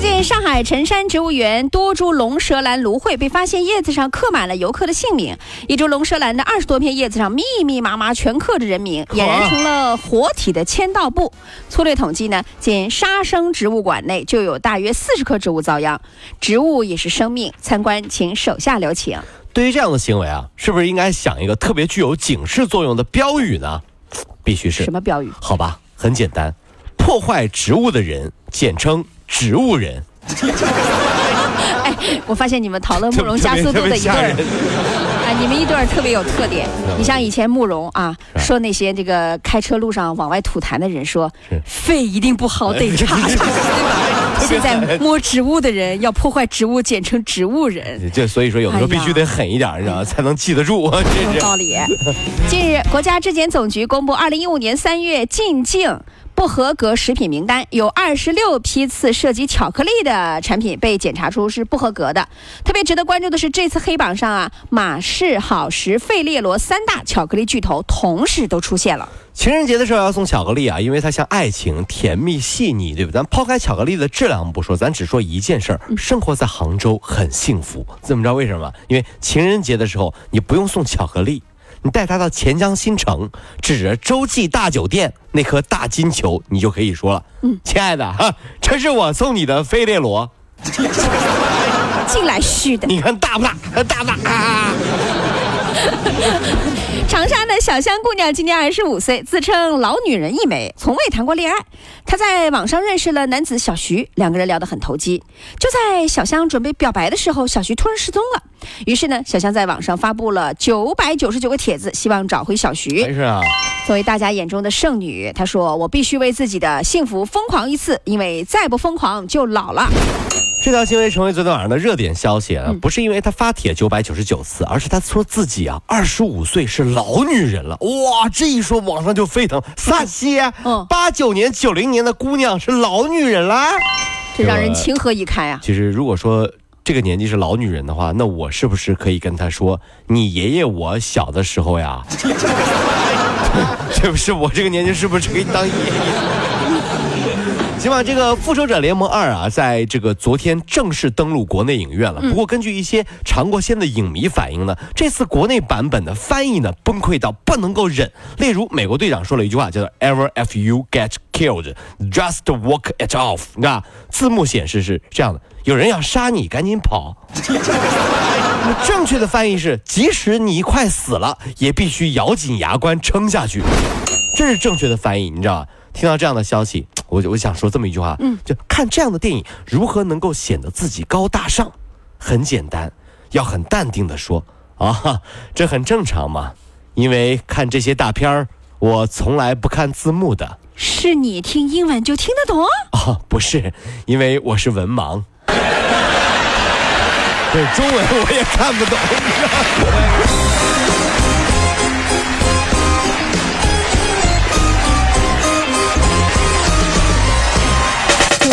最近，上海辰山植物园多株龙舌兰芦荟被发现叶子上刻满了游客的姓名。一株龙舌兰的二十多片叶子上密密麻麻全刻着人名，俨然成了活体的签到簿。粗略统计呢，仅沙生植物馆内就有大约四十棵植物遭殃。植物也是生命，参观请手下留情。对于这样的行为啊，是不是应该想一个特别具有警示作用的标语呢？必须是什么标语？好吧，很简单，破坏植物的人，简称。植物人，哎，我发现你们讨论慕容加速度的一对儿，啊，你们一对儿特别有特点。你像以前慕容啊，说那些这个开车路上往外吐痰的人，说肺一定不好，得查查，对吧？现在摸植物的人要破坏植物，简称植物人。这所以说有的时候必须得狠一点，你知道才能记得住。有道理。近日，国家质检总局公布二零一五年三月进境。不合格食品名单有二十六批次涉及巧克力的产品被检查出是不合格的。特别值得关注的是，这次黑榜上啊，马氏、好时、费列罗三大巧克力巨头同时都出现了。情人节的时候要送巧克力啊，因为它像爱情，甜蜜细腻，对不？咱抛开巧克力的质量不说，咱只说一件事儿：生活在杭州很幸福。怎么着？为什么？因为情人节的时候你不用送巧克力。你带他到钱江新城，指着洲际大酒店那颗大金球，你就可以说了：“嗯，亲爱的，哈，这是我送你的费列罗。”进来是的，你看大不大？大不大？长沙的小香姑娘今年二十五岁，自称老女人一枚，从未谈过恋爱。她在网上认识了男子小徐，两个人聊得很投机。就在小香准备表白的时候，小徐突然失踪了。于是呢，小香在网上发布了九百九十九个帖子，希望找回小徐。没事啊。作为大家眼中的剩女，她说：“我必须为自己的幸福疯狂一次，因为再不疯狂就老了。”这条新闻成为昨天晚上的热点消息啊！不是因为他发帖九百九十九次，而是他说自己啊，二十五岁是老女人了。哇，这一说网上就沸腾。撒些，八九年、九零年的姑娘是老女人啦，这让人情何以堪啊！其实如果说这个年纪是老女人的话，那我是不是可以跟他说，你爷爷我小的时候呀？这不是我这个年纪是不是可以当爷爷？起码这个《复仇者联盟二》啊，在这个昨天正式登陆国内影院了。不过，根据一些尝过鲜的影迷反映呢，这次国内版本的翻译呢崩溃到不能够忍。例如，美国队长说了一句话，叫做 “Ever if you get killed, just walk it off”。你看，字幕显示是这样的：有人要杀你，赶紧跑。正确的翻译是：即使你快死了，也必须咬紧牙关撑下去。这是正确的翻译，你知道吧？听到这样的消息，我我想说这么一句话，嗯，就看这样的电影如何能够显得自己高大上？很简单，要很淡定的说啊，这很正常嘛，因为看这些大片儿，我从来不看字幕的。是你听英文就听得懂？哦，不是，因为我是文盲，对中文我也看不懂。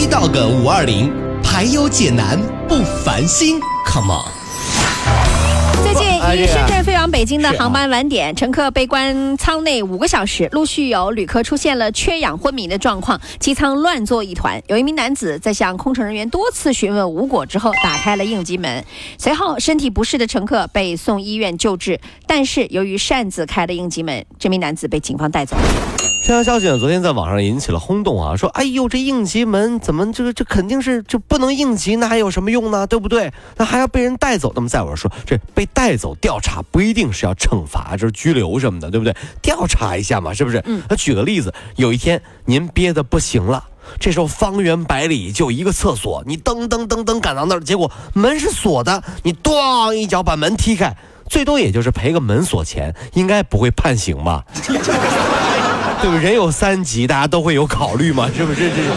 B B Dog 五二零，排忧解难不烦心，Come on！最近因深圳飞往北京的航班晚点，乘客被关舱内五个小时，陆续有旅客出现了缺氧昏迷的状况，机舱乱作一团。有一名男子在向空乘人员多次询问无果之后，打开了应急门，随后身体不适的乘客被送医院救治，但是由于擅自开了应急门，这名男子被警方带走。这条消息呢，昨天在网上引起了轰动啊，说哎呦，这应急门怎么这个这肯定是就不能应急，那还有什么用呢？对不对？那还要被人带走。那么在我说，这被带走调查不一定是要惩罚，就是拘留什么的，对不对？调查一下嘛，是不是？嗯。那举个例子，有一天您憋得不行了。这时候方圆百里就一个厕所，你噔噔噔噔赶到那儿，结果门是锁的，你咣一脚把门踢开，最多也就是赔个门锁钱，应该不会判刑吧？对不？人有三急，大家都会有考虑嘛，是不是？这是。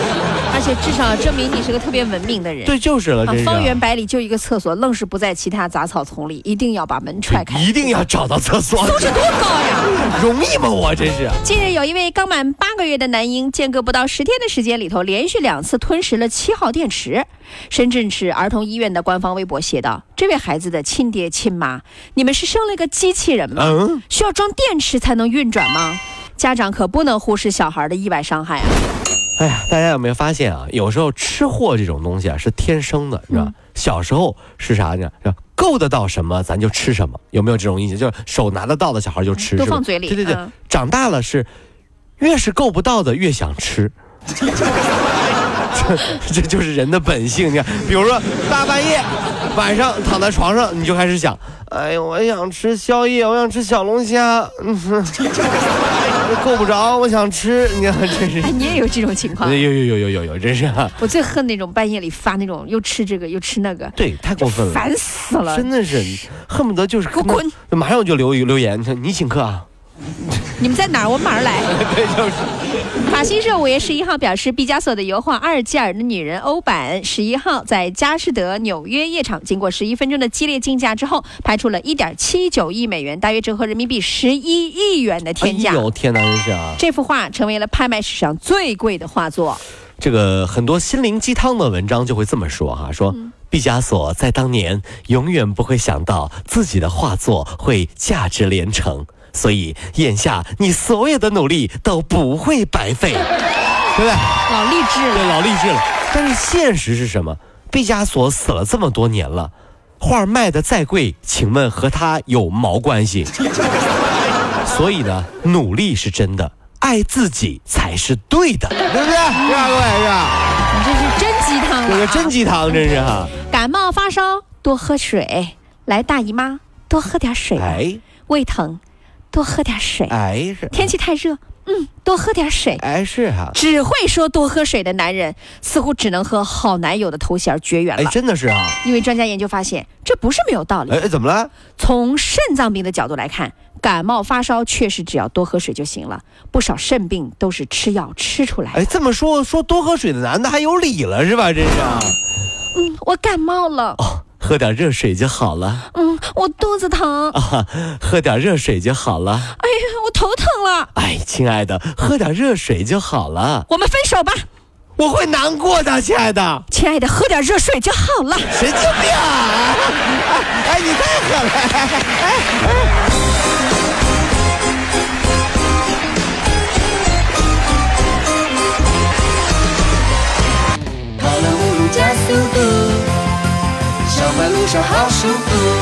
而且至少证明你是个特别文明的人。对，就是了。这方圆百里就一个厕所，愣是不在其他杂草丛里，一定要把门踹开，一定要找到厕所。素质多高呀！容易吗？我真是。近日，有一位刚满八个月的男婴，间隔不到十天的时间里头，连续两次吞食了七号电池。深圳市儿童医院的官方微博写道：“这位孩子的亲爹亲妈，你们是生了个机器人吗？需要装电池才能运转吗？家长可不能忽视小孩的意外伤害啊！”哎呀，大家有没有发现啊？有时候吃货这种东西啊是天生的，是吧？小时候是啥呢？是够得到什么咱就吃什么，有没有这种印象？就是手拿得到的小孩就吃，都放嘴里。对对对，长大了是越是够不到的越想吃。这这就是人的本性。你看，比如说大半夜晚上躺在床上，你就开始想：哎呦，我想吃宵夜，我想吃小龙虾。够不着，我想吃。你看，真是。哎，你也有这种情况？有有有有有有，真是。我最恨那种半夜里发那种又吃这个又吃那个。对，太过分了，烦死了。真的是，恨不得就是给我滚，马上我就留留言，你请客啊。你们在哪儿？我马上来。对，就是。法新社五月十一号表示，毕加索的油画《阿尔及尔的女人》欧版十一号在佳士得纽约夜场经过十一分钟的激烈竞价之后，拍出了一点七九亿美元，大约折合人民币十一亿元的天价。哎呦，天哪，真是啊！这幅画成为了拍卖史上最贵的画作。这个很多心灵鸡汤的文章就会这么说哈，说毕加索在当年永远不会想到自己的画作会价值连城。所以，眼下你所有的努力都不会白费，对不对？老励志了，对，老励志了。但是现实是什么？毕加索死了这么多年了，画卖的再贵，请问和他有毛关系？所以呢，努力是真的，爱自己才是对的，对不对？是吧，各位是吧？你这是真鸡汤，这个真鸡汤，真是哈。感冒发烧多喝水，来大姨妈多喝点水，哎，胃疼。多喝点水，哎是。天气太热，嗯，多喝点水，哎是哈。只会说多喝水的男人，似乎只能和好男友的头衔绝缘了。哎，真的是啊。因为专家研究发现，这不是没有道理。哎，怎么了？从肾脏病的角度来看，感冒发烧确实只要多喝水就行了。不少肾病都是吃药吃出来的。哎，这么说说多喝水的男的还有理了是吧？真是。嗯，我感冒了。哦。喝点热水就好了。嗯，我肚子疼。啊，喝点热水就好了。哎呀，我头疼了。哎，亲爱的，喝点热水就好了。我们分手吧。我会难过的，亲爱的。亲爱的，喝点热水就好了。神经病！啊哎，你太狠了！哎。跑就。好舒服。